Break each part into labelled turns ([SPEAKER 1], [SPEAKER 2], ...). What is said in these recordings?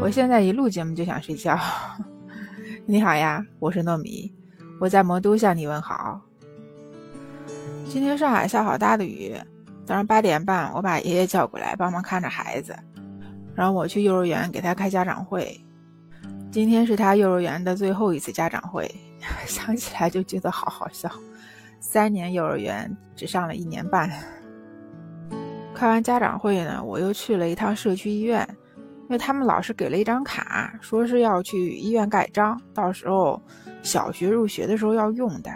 [SPEAKER 1] 我现在一录节目就想睡觉。你好呀，我是糯米，我在魔都向你问好。今天上海下好大的雨，早上八点半我把爷爷叫过来帮忙看着孩子，然后我去幼儿园给他开家长会。今天是他幼儿园的最后一次家长会，想起来就觉得好好笑。三年幼儿园只上了一年半。开完家长会呢，我又去了一趟社区医院。因为他们老师给了一张卡，说是要去医院盖章，到时候小学入学的时候要用的。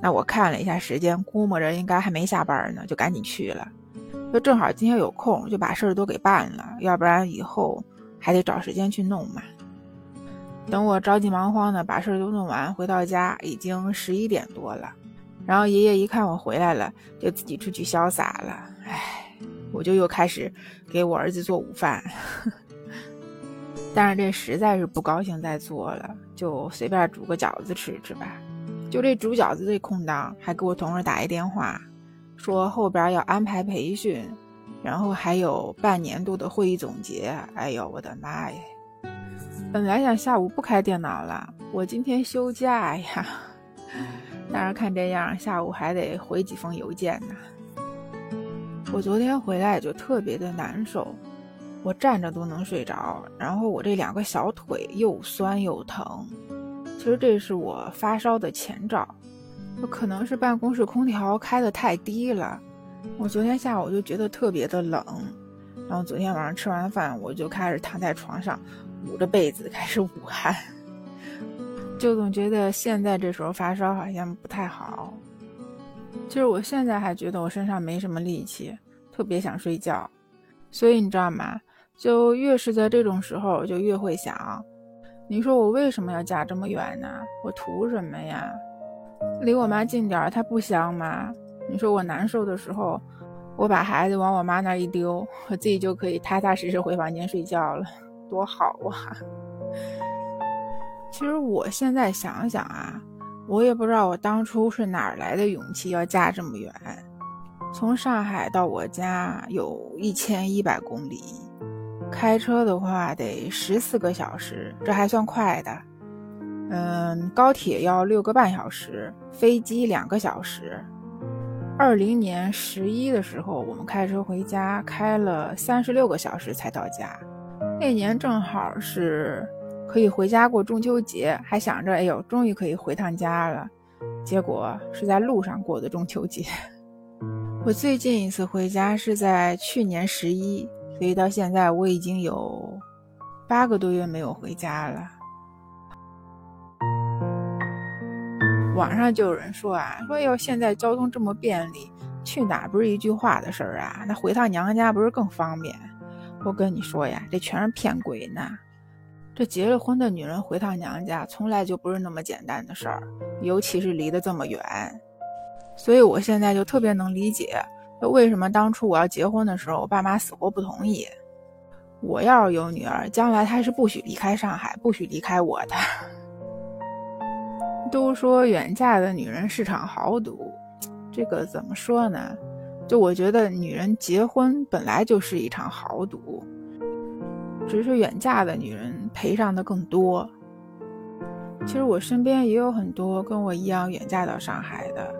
[SPEAKER 1] 那我看了一下时间，估摸着应该还没下班呢，就赶紧去了。就正好今天有空，就把事儿都给办了，要不然以后还得找时间去弄嘛。等我着急忙慌的把事儿都弄完，回到家已经十一点多了。然后爷爷一看我回来了，就自己出去潇洒了。唉，我就又开始给我儿子做午饭。但是这实在是不高兴再做了，就随便煮个饺子吃吃吧。就这煮饺子这空档，还给我同事打一电话，说后边要安排培训，然后还有半年度的会议总结。哎呦，我的妈呀！本来想下午不开电脑了，我今天休假呀。但是看这样，下午还得回几封邮件呢。我昨天回来就特别的难受。我站着都能睡着，然后我这两个小腿又酸又疼。其实这是我发烧的前兆，可能是办公室空调开的太低了。我昨天下午就觉得特别的冷，然后昨天晚上吃完饭我就开始躺在床上捂着被子开始捂汗，就总觉得现在这时候发烧好像不太好。其实我现在还觉得我身上没什么力气，特别想睡觉，所以你知道吗？就越是在这种时候，就越会想，你说我为什么要嫁这么远呢？我图什么呀？离我妈近点儿，她不香吗？你说我难受的时候，我把孩子往我妈那一丢，我自己就可以踏踏实实回房间睡觉了，多好啊！其实我现在想想啊，我也不知道我当初是哪来的勇气要嫁这么远，从上海到我家有一千一百公里。开车的话得十四个小时，这还算快的。嗯，高铁要六个半小时，飞机两个小时。二零年十一的时候，我们开车回家，开了三十六个小时才到家。那年正好是可以回家过中秋节，还想着，哎呦，终于可以回趟家了。结果是在路上过的中秋节。我最近一次回家是在去年十一。所以到现在我已经有八个多月没有回家了。网上就有人说啊，说要现在交通这么便利，去哪不是一句话的事儿啊？那回趟娘家不是更方便？我跟你说呀，这全是骗鬼呢。这结了婚的女人回趟娘家，从来就不是那么简单的事儿，尤其是离得这么远。所以我现在就特别能理解。为什么当初我要结婚的时候，我爸妈死活不同意？我要是有女儿，将来她是不许离开上海，不许离开我的。都说远嫁的女人是场豪赌，这个怎么说呢？就我觉得女人结婚本来就是一场豪赌，只是远嫁的女人赔上的更多。其实我身边也有很多跟我一样远嫁到上海的，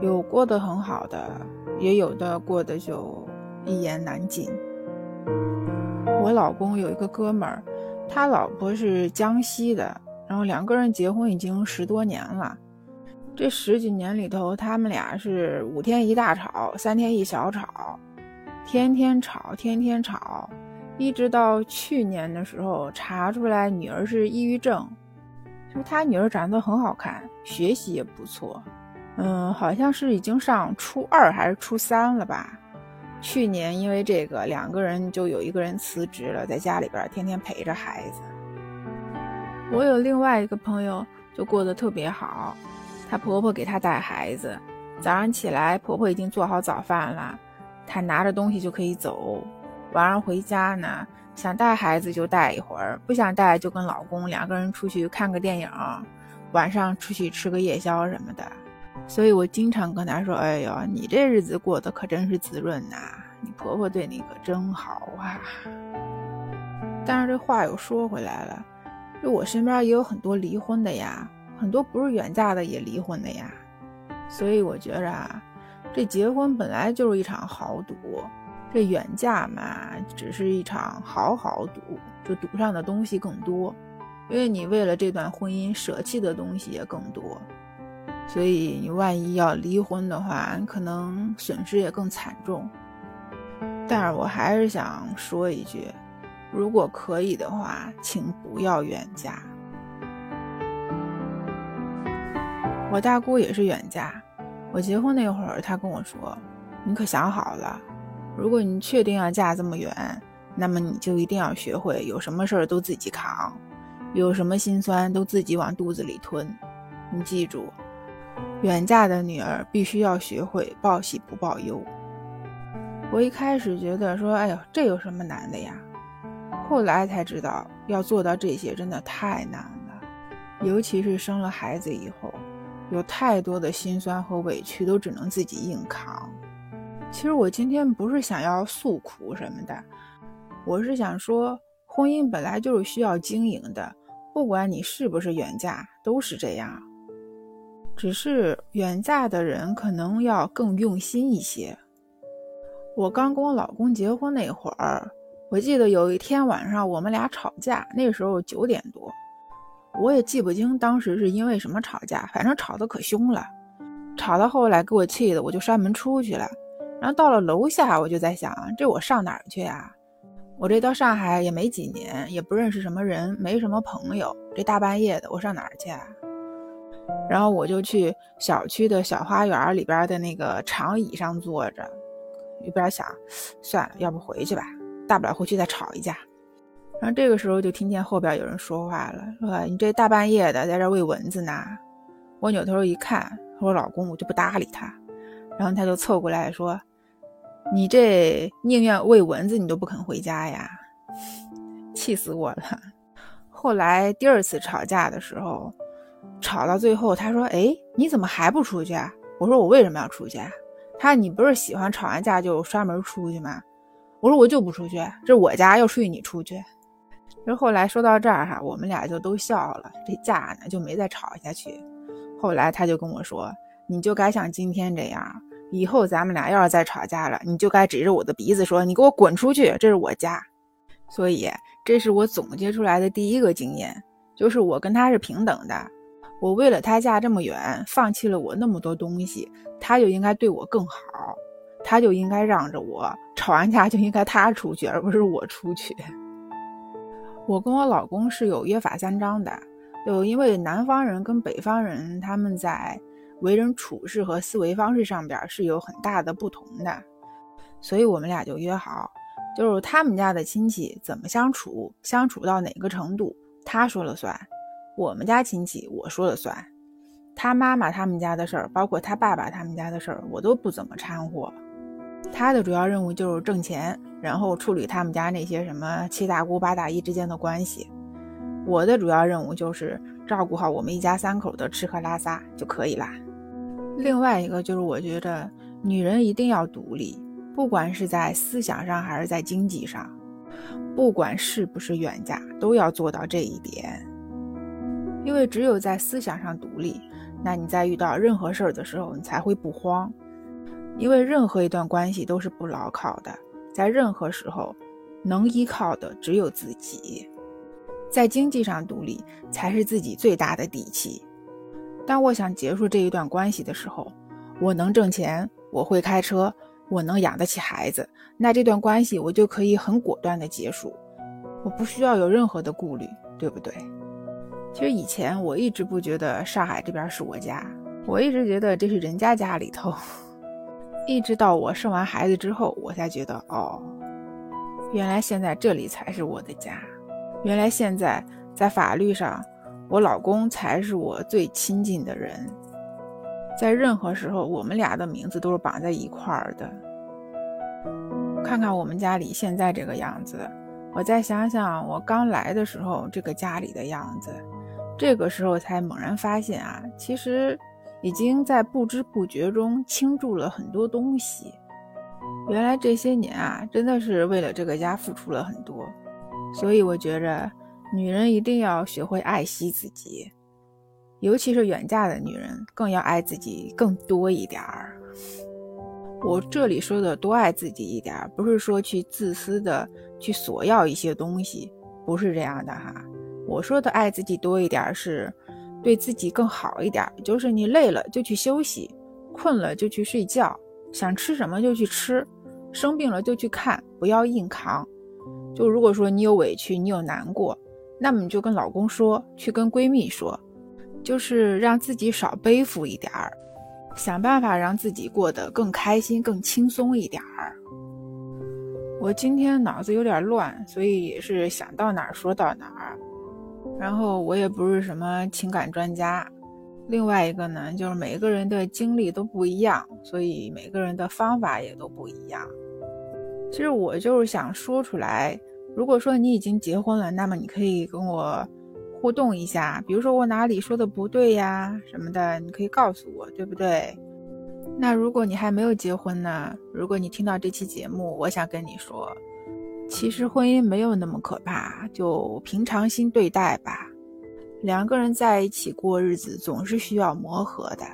[SPEAKER 1] 有过得很好的。也有的过得就一言难尽。我老公有一个哥们儿，他老婆是江西的，然后两个人结婚已经十多年了。这十几年里头，他们俩是五天一大吵，三天一小吵，天天吵，天天吵，一直到去年的时候查出来女儿是抑郁症。就他女儿长得很好看，学习也不错。嗯，好像是已经上初二还是初三了吧？去年因为这个，两个人就有一个人辞职了，在家里边天天陪着孩子。我有另外一个朋友就过得特别好，她婆婆给她带孩子，早上起来婆婆已经做好早饭了，她拿着东西就可以走。晚上回家呢，想带孩子就带一会儿，不想带就跟老公两个人出去看个电影，晚上出去吃个夜宵什么的。所以我经常跟她说：“哎呦，你这日子过得可真是滋润呐！你婆婆对你可真好啊。”但是这话又说回来了，就我身边也有很多离婚的呀，很多不是远嫁的也离婚的呀。所以我觉着啊，这结婚本来就是一场豪赌，这远嫁嘛，只是一场好好赌，就赌上的东西更多，因为你为了这段婚姻舍弃的东西也更多。所以你万一要离婚的话，可能损失也更惨重。但是我还是想说一句，如果可以的话，请不要远嫁。我大姑也是远嫁，我结婚那会儿，她跟我说：“你可想好了，如果你确定要嫁这么远，那么你就一定要学会有什么事儿都自己扛，有什么心酸都自己往肚子里吞。你记住。”远嫁的女儿必须要学会报喜不报忧。我一开始觉得说，哎呦，这有什么难的呀？后来才知道，要做到这些真的太难了。尤其是生了孩子以后，有太多的心酸和委屈都只能自己硬扛。其实我今天不是想要诉苦什么的，我是想说，婚姻本来就是需要经营的，不管你是不是远嫁，都是这样。只是远嫁的人可能要更用心一些。我刚跟我老公结婚那会儿，我记得有一天晚上我们俩吵架，那时候九点多，我也记不清当时是因为什么吵架，反正吵得可凶了。吵到后来给我气的，我就摔门出去了。然后到了楼下，我就在想，这我上哪儿去啊？我这到上海也没几年，也不认识什么人，没什么朋友，这大半夜的，我上哪儿去啊？然后我就去小区的小花园里边的那个长椅上坐着，一边想，算了，要不回去吧，大不了回去再吵一架。然后这个时候就听见后边有人说话了，说你这大半夜的在这喂蚊子呢。我扭头一看，我老公，我就不搭理他。然后他就凑过来说：“你这宁愿喂蚊子，你都不肯回家呀？”气死我了。后来第二次吵架的时候。吵到最后，他说：“哎，你怎么还不出去？”？我说：“我为什么要出去？”他：“你不是喜欢吵完架就摔门出去吗？”我说：“我就不出去，这是我家，要出去你出去。”这后来说到这儿哈，我们俩就都笑了，这架呢就没再吵下去。后来他就跟我说：“你就该像今天这样，以后咱们俩要是再吵架了，你就该指着我的鼻子说：‘你给我滚出去，这是我家。’所以这是我总结出来的第一个经验，就是我跟他是平等的。”我为了他嫁这么远，放弃了我那么多东西，他就应该对我更好，他就应该让着我。吵完架就应该他出去，而不是我出去。我跟我老公是有约法三章的，就因为南方人跟北方人他们在为人处事和思维方式上边是有很大的不同的，所以我们俩就约好，就是他们家的亲戚怎么相处，相处到哪个程度，他说了算。我们家亲戚我说了算，他妈妈他们家的事儿，包括他爸爸他们家的事儿，我都不怎么掺和。他的主要任务就是挣钱，然后处理他们家那些什么七大姑八大姨之间的关系。我的主要任务就是照顾好我们一家三口的吃喝拉撒就可以啦。另外一个就是我觉得女人一定要独立，不管是在思想上还是在经济上，不管是不是远嫁，都要做到这一点。因为只有在思想上独立，那你在遇到任何事儿的时候，你才会不慌。因为任何一段关系都是不牢靠的，在任何时候，能依靠的只有自己。在经济上独立，才是自己最大的底气。当我想结束这一段关系的时候，我能挣钱，我会开车，我能养得起孩子，那这段关系我就可以很果断的结束，我不需要有任何的顾虑，对不对？其实以前我一直不觉得上海这边是我家，我一直觉得这是人家家里头。一直到我生完孩子之后，我才觉得哦，原来现在这里才是我的家。原来现在在法律上，我老公才是我最亲近的人，在任何时候，我们俩的名字都是绑在一块儿的。看看我们家里现在这个样子，我再想想我刚来的时候这个家里的样子。这个时候才猛然发现啊，其实已经在不知不觉中倾注了很多东西。原来这些年啊，真的是为了这个家付出了很多。所以我觉着，女人一定要学会爱惜自己，尤其是远嫁的女人，更要爱自己更多一点儿。我这里说的多爱自己一点儿，不是说去自私的去索要一些东西，不是这样的哈。我说的爱自己多一点，是对自己更好一点，就是你累了就去休息，困了就去睡觉，想吃什么就去吃，生病了就去看，不要硬扛。就如果说你有委屈，你有难过，那么你就跟老公说，去跟闺蜜说，就是让自己少背负一点儿。想办法让自己过得更开心、更轻松一点儿。我今天脑子有点乱，所以也是想到哪儿说到哪儿。然后我也不是什么情感专家。另外一个呢，就是每个人的经历都不一样，所以每个人的方法也都不一样。其实我就是想说出来，如果说你已经结婚了，那么你可以跟我。互动一下，比如说我哪里说的不对呀什么的，你可以告诉我，对不对？那如果你还没有结婚呢？如果你听到这期节目，我想跟你说，其实婚姻没有那么可怕，就平常心对待吧。两个人在一起过日子，总是需要磨合的。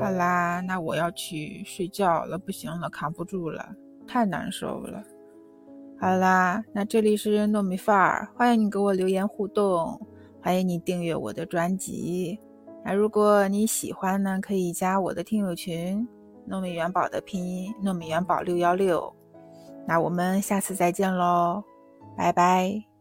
[SPEAKER 1] 好啦，那我要去睡觉了，不行了，扛不住了，太难受了。好啦，那这里是糯米范儿，欢迎你给我留言互动，欢迎你订阅我的专辑。那如果你喜欢呢，可以加我的听友群，糯米元宝的拼音糯米元宝六幺六。那我们下次再见喽，拜拜。